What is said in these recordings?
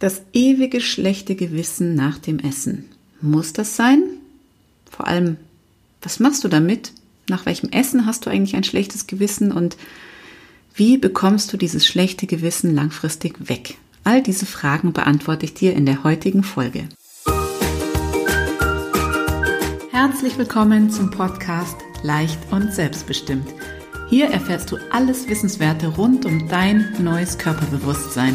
Das ewige schlechte Gewissen nach dem Essen. Muss das sein? Vor allem, was machst du damit? Nach welchem Essen hast du eigentlich ein schlechtes Gewissen und wie bekommst du dieses schlechte Gewissen langfristig weg? All diese Fragen beantworte ich dir in der heutigen Folge. Herzlich willkommen zum Podcast Leicht und Selbstbestimmt. Hier erfährst du alles Wissenswerte rund um dein neues Körperbewusstsein.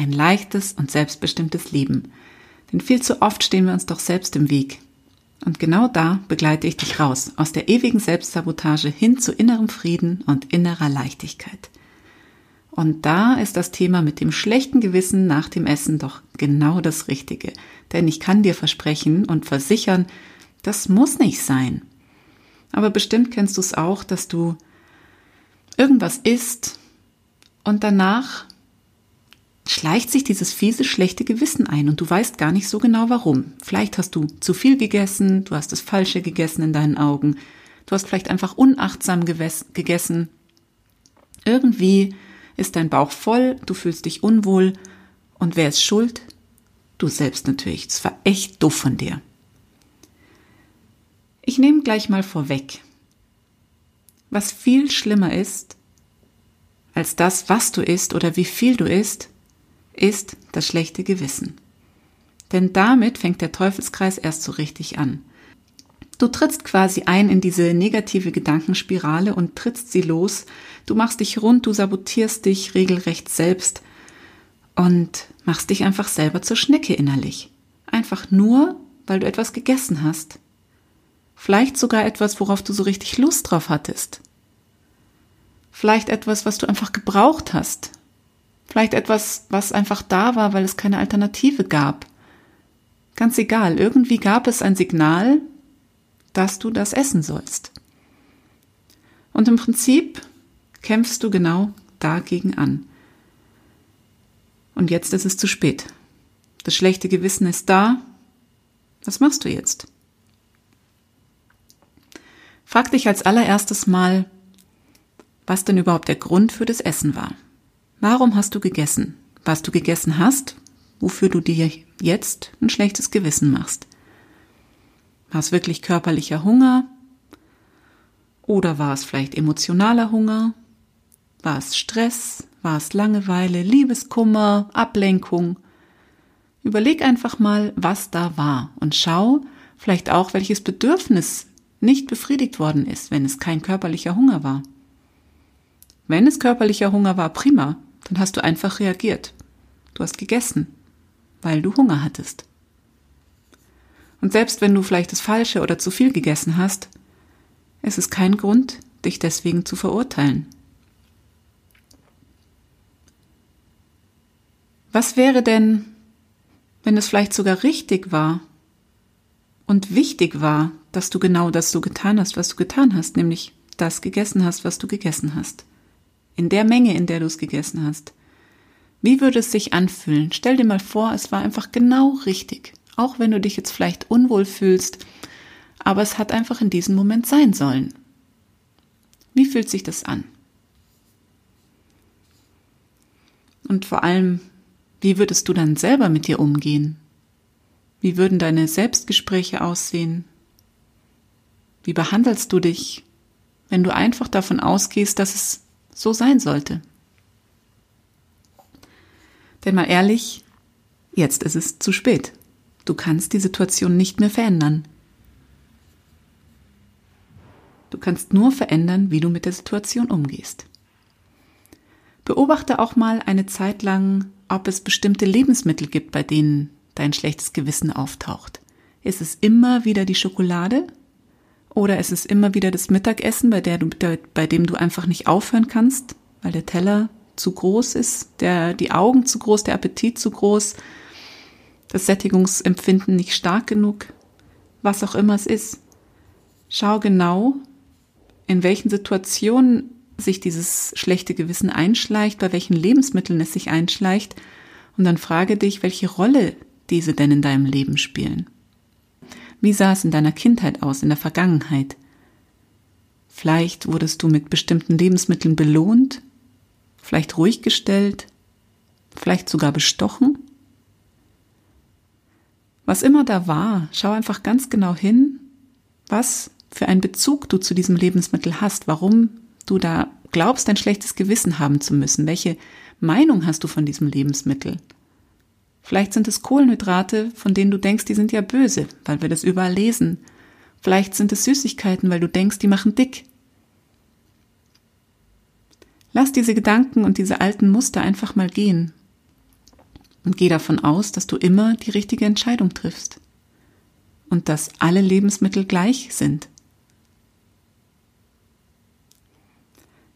ein leichtes und selbstbestimmtes Leben. Denn viel zu oft stehen wir uns doch selbst im Weg. Und genau da begleite ich dich raus, aus der ewigen Selbstsabotage hin zu innerem Frieden und innerer Leichtigkeit. Und da ist das Thema mit dem schlechten Gewissen nach dem Essen doch genau das Richtige. Denn ich kann dir versprechen und versichern, das muss nicht sein. Aber bestimmt kennst du es auch, dass du irgendwas isst und danach schleicht sich dieses fiese, schlechte Gewissen ein und du weißt gar nicht so genau warum. Vielleicht hast du zu viel gegessen, du hast das Falsche gegessen in deinen Augen, du hast vielleicht einfach unachtsam gegessen. Irgendwie ist dein Bauch voll, du fühlst dich unwohl und wer ist schuld? Du selbst natürlich. Das war echt doof von dir. Ich nehme gleich mal vorweg. Was viel schlimmer ist, als das, was du isst oder wie viel du isst, ist das schlechte Gewissen. Denn damit fängt der Teufelskreis erst so richtig an. Du trittst quasi ein in diese negative Gedankenspirale und trittst sie los. Du machst dich rund, du sabotierst dich regelrecht selbst und machst dich einfach selber zur Schnecke innerlich. Einfach nur, weil du etwas gegessen hast. Vielleicht sogar etwas, worauf du so richtig Lust drauf hattest. Vielleicht etwas, was du einfach gebraucht hast. Vielleicht etwas, was einfach da war, weil es keine Alternative gab. Ganz egal, irgendwie gab es ein Signal, dass du das essen sollst. Und im Prinzip kämpfst du genau dagegen an. Und jetzt ist es zu spät. Das schlechte Gewissen ist da. Was machst du jetzt? Frag dich als allererstes mal, was denn überhaupt der Grund für das Essen war. Warum hast du gegessen? Was du gegessen hast, wofür du dir jetzt ein schlechtes Gewissen machst. War es wirklich körperlicher Hunger? Oder war es vielleicht emotionaler Hunger? War es Stress? War es Langeweile, Liebeskummer, Ablenkung? Überleg einfach mal, was da war und schau vielleicht auch, welches Bedürfnis nicht befriedigt worden ist, wenn es kein körperlicher Hunger war. Wenn es körperlicher Hunger war, prima, dann hast du einfach reagiert. Du hast gegessen, weil du Hunger hattest. Und selbst wenn du vielleicht das Falsche oder zu viel gegessen hast, es ist kein Grund, dich deswegen zu verurteilen. Was wäre denn, wenn es vielleicht sogar richtig war und wichtig war, dass du genau das so getan hast, was du getan hast, nämlich das gegessen hast, was du gegessen hast. In der Menge, in der du es gegessen hast. Wie würde es sich anfühlen? Stell dir mal vor, es war einfach genau richtig. Auch wenn du dich jetzt vielleicht unwohl fühlst, aber es hat einfach in diesem Moment sein sollen. Wie fühlt sich das an? Und vor allem, wie würdest du dann selber mit dir umgehen? Wie würden deine Selbstgespräche aussehen? Wie behandelst du dich, wenn du einfach davon ausgehst, dass es so sein sollte? Denn mal ehrlich, jetzt ist es zu spät. Du kannst die Situation nicht mehr verändern. Du kannst nur verändern, wie du mit der Situation umgehst. Beobachte auch mal eine Zeit lang, ob es bestimmte Lebensmittel gibt, bei denen dein schlechtes Gewissen auftaucht. Ist es immer wieder die Schokolade oder ist es immer wieder das Mittagessen, bei, der du, bei dem du einfach nicht aufhören kannst, weil der Teller zu groß ist, der, die Augen zu groß, der Appetit zu groß. das Sättigungsempfinden nicht stark genug, was auch immer es ist. Schau genau, in welchen Situationen sich dieses schlechte Gewissen einschleicht, bei welchen Lebensmitteln es sich einschleicht, und dann frage dich, welche Rolle diese denn in deinem Leben spielen. Wie sah es in deiner Kindheit aus, in der Vergangenheit? Vielleicht wurdest du mit bestimmten Lebensmitteln belohnt, vielleicht ruhig gestellt, vielleicht sogar bestochen. Was immer da war, schau einfach ganz genau hin, was für einen Bezug du zu diesem Lebensmittel hast, warum du da glaubst, ein schlechtes Gewissen haben zu müssen, welche Meinung hast du von diesem Lebensmittel. Vielleicht sind es Kohlenhydrate, von denen du denkst, die sind ja böse, weil wir das überall lesen. Vielleicht sind es Süßigkeiten, weil du denkst, die machen dick. Lass diese Gedanken und diese alten Muster einfach mal gehen und geh davon aus, dass du immer die richtige Entscheidung triffst und dass alle Lebensmittel gleich sind.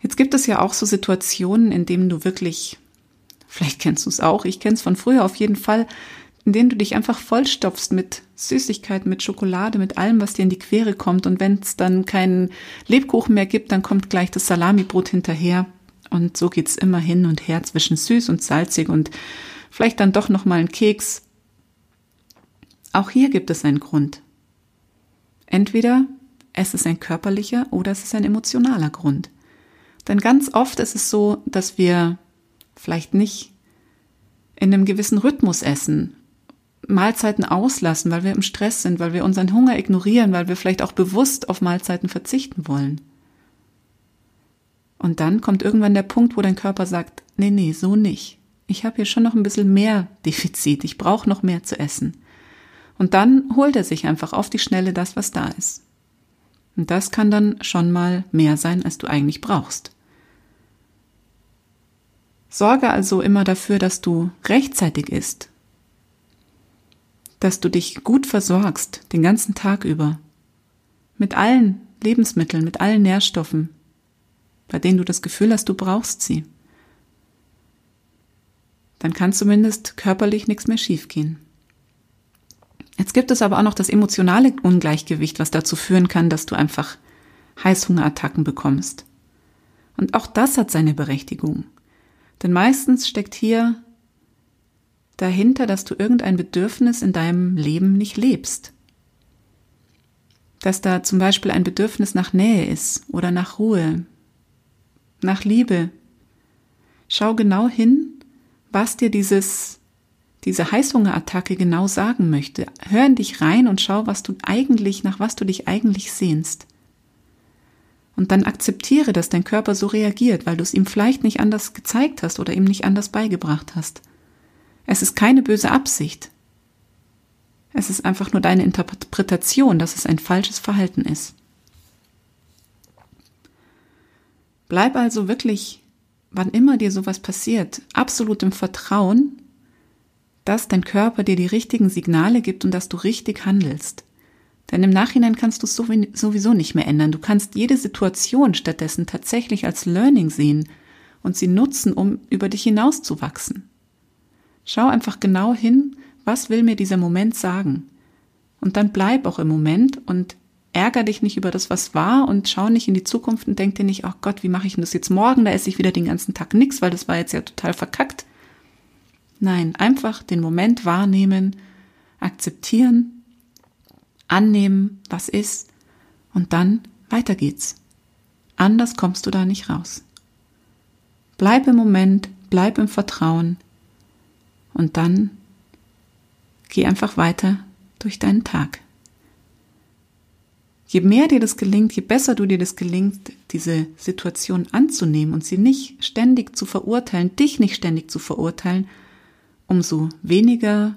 Jetzt gibt es ja auch so Situationen, in denen du wirklich, vielleicht kennst du es auch, ich kenne es von früher auf jeden Fall, in denen du dich einfach vollstopfst mit Süßigkeiten, mit Schokolade, mit allem, was dir in die Quere kommt. Und wenn es dann keinen Lebkuchen mehr gibt, dann kommt gleich das Salamibrot hinterher. Und so geht's immer hin und her zwischen süß und salzig und vielleicht dann doch noch mal ein Keks. Auch hier gibt es einen Grund. Entweder es ist ein körperlicher oder es ist ein emotionaler Grund. Denn ganz oft ist es so, dass wir vielleicht nicht in einem gewissen Rhythmus essen, Mahlzeiten auslassen, weil wir im Stress sind, weil wir unseren Hunger ignorieren, weil wir vielleicht auch bewusst auf Mahlzeiten verzichten wollen. Und dann kommt irgendwann der Punkt, wo dein Körper sagt, nee, nee, so nicht. Ich habe hier schon noch ein bisschen mehr Defizit, ich brauche noch mehr zu essen. Und dann holt er sich einfach auf die Schnelle das, was da ist. Und das kann dann schon mal mehr sein, als du eigentlich brauchst. Sorge also immer dafür, dass du rechtzeitig isst, dass du dich gut versorgst den ganzen Tag über, mit allen Lebensmitteln, mit allen Nährstoffen, bei denen du das Gefühl hast, du brauchst sie. Dann kann zumindest körperlich nichts mehr schiefgehen. Jetzt gibt es aber auch noch das emotionale Ungleichgewicht, was dazu führen kann, dass du einfach Heißhungerattacken bekommst. Und auch das hat seine Berechtigung. Denn meistens steckt hier dahinter, dass du irgendein Bedürfnis in deinem Leben nicht lebst. Dass da zum Beispiel ein Bedürfnis nach Nähe ist oder nach Ruhe, nach Liebe. Schau genau hin, was dir dieses, diese Heißhungerattacke genau sagen möchte. Hör in dich rein und schau, was du eigentlich, nach was du dich eigentlich sehnst. Und dann akzeptiere, dass dein Körper so reagiert, weil du es ihm vielleicht nicht anders gezeigt hast oder ihm nicht anders beigebracht hast. Es ist keine böse Absicht. Es ist einfach nur deine Interpretation, dass es ein falsches Verhalten ist. Bleib also wirklich, wann immer dir sowas passiert, absolut im Vertrauen, dass dein Körper dir die richtigen Signale gibt und dass du richtig handelst. Denn im Nachhinein kannst du es sowieso nicht mehr ändern. Du kannst jede Situation stattdessen tatsächlich als Learning sehen und sie nutzen, um über dich hinauszuwachsen. Schau einfach genau hin, was will mir dieser Moment sagen? Und dann bleib auch im Moment und ärger dich nicht über das, was war und schau nicht in die Zukunft und denk dir nicht, ach Gott, wie mache ich denn das jetzt morgen? Da esse ich wieder den ganzen Tag nichts, weil das war jetzt ja total verkackt. Nein, einfach den Moment wahrnehmen, akzeptieren annehmen, was ist, und dann weiter geht's. Anders kommst du da nicht raus. Bleib im Moment, bleib im Vertrauen und dann geh einfach weiter durch deinen Tag. Je mehr dir das gelingt, je besser du dir das gelingt, diese Situation anzunehmen und sie nicht ständig zu verurteilen, dich nicht ständig zu verurteilen, umso weniger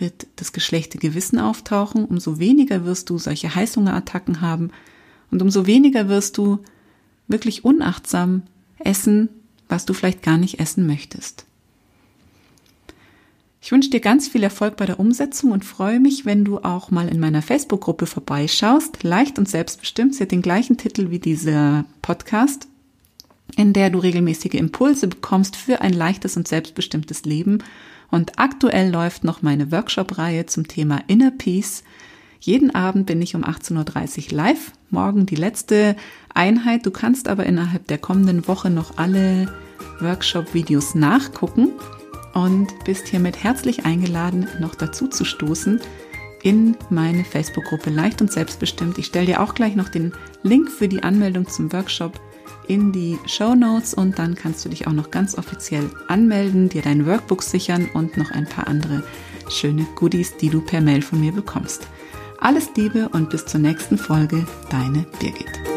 wird das geschlechte Gewissen auftauchen, umso weniger wirst du solche Heißhungerattacken haben und umso weniger wirst du wirklich unachtsam essen, was du vielleicht gar nicht essen möchtest. Ich wünsche dir ganz viel Erfolg bei der Umsetzung und freue mich, wenn du auch mal in meiner Facebook-Gruppe vorbeischaust. Leicht und selbstbestimmt. Sie hat den gleichen Titel wie dieser Podcast. In der du regelmäßige Impulse bekommst für ein leichtes und selbstbestimmtes Leben. Und aktuell läuft noch meine Workshop-Reihe zum Thema Inner Peace. Jeden Abend bin ich um 18.30 Uhr live. Morgen die letzte Einheit. Du kannst aber innerhalb der kommenden Woche noch alle Workshop-Videos nachgucken und bist hiermit herzlich eingeladen, noch dazu zu stoßen in meine Facebook-Gruppe Leicht und Selbstbestimmt. Ich stelle dir auch gleich noch den Link für die Anmeldung zum Workshop in die Show Notes und dann kannst du dich auch noch ganz offiziell anmelden, dir dein Workbook sichern und noch ein paar andere schöne Goodies, die du per Mail von mir bekommst. Alles Liebe und bis zur nächsten Folge, deine Birgit.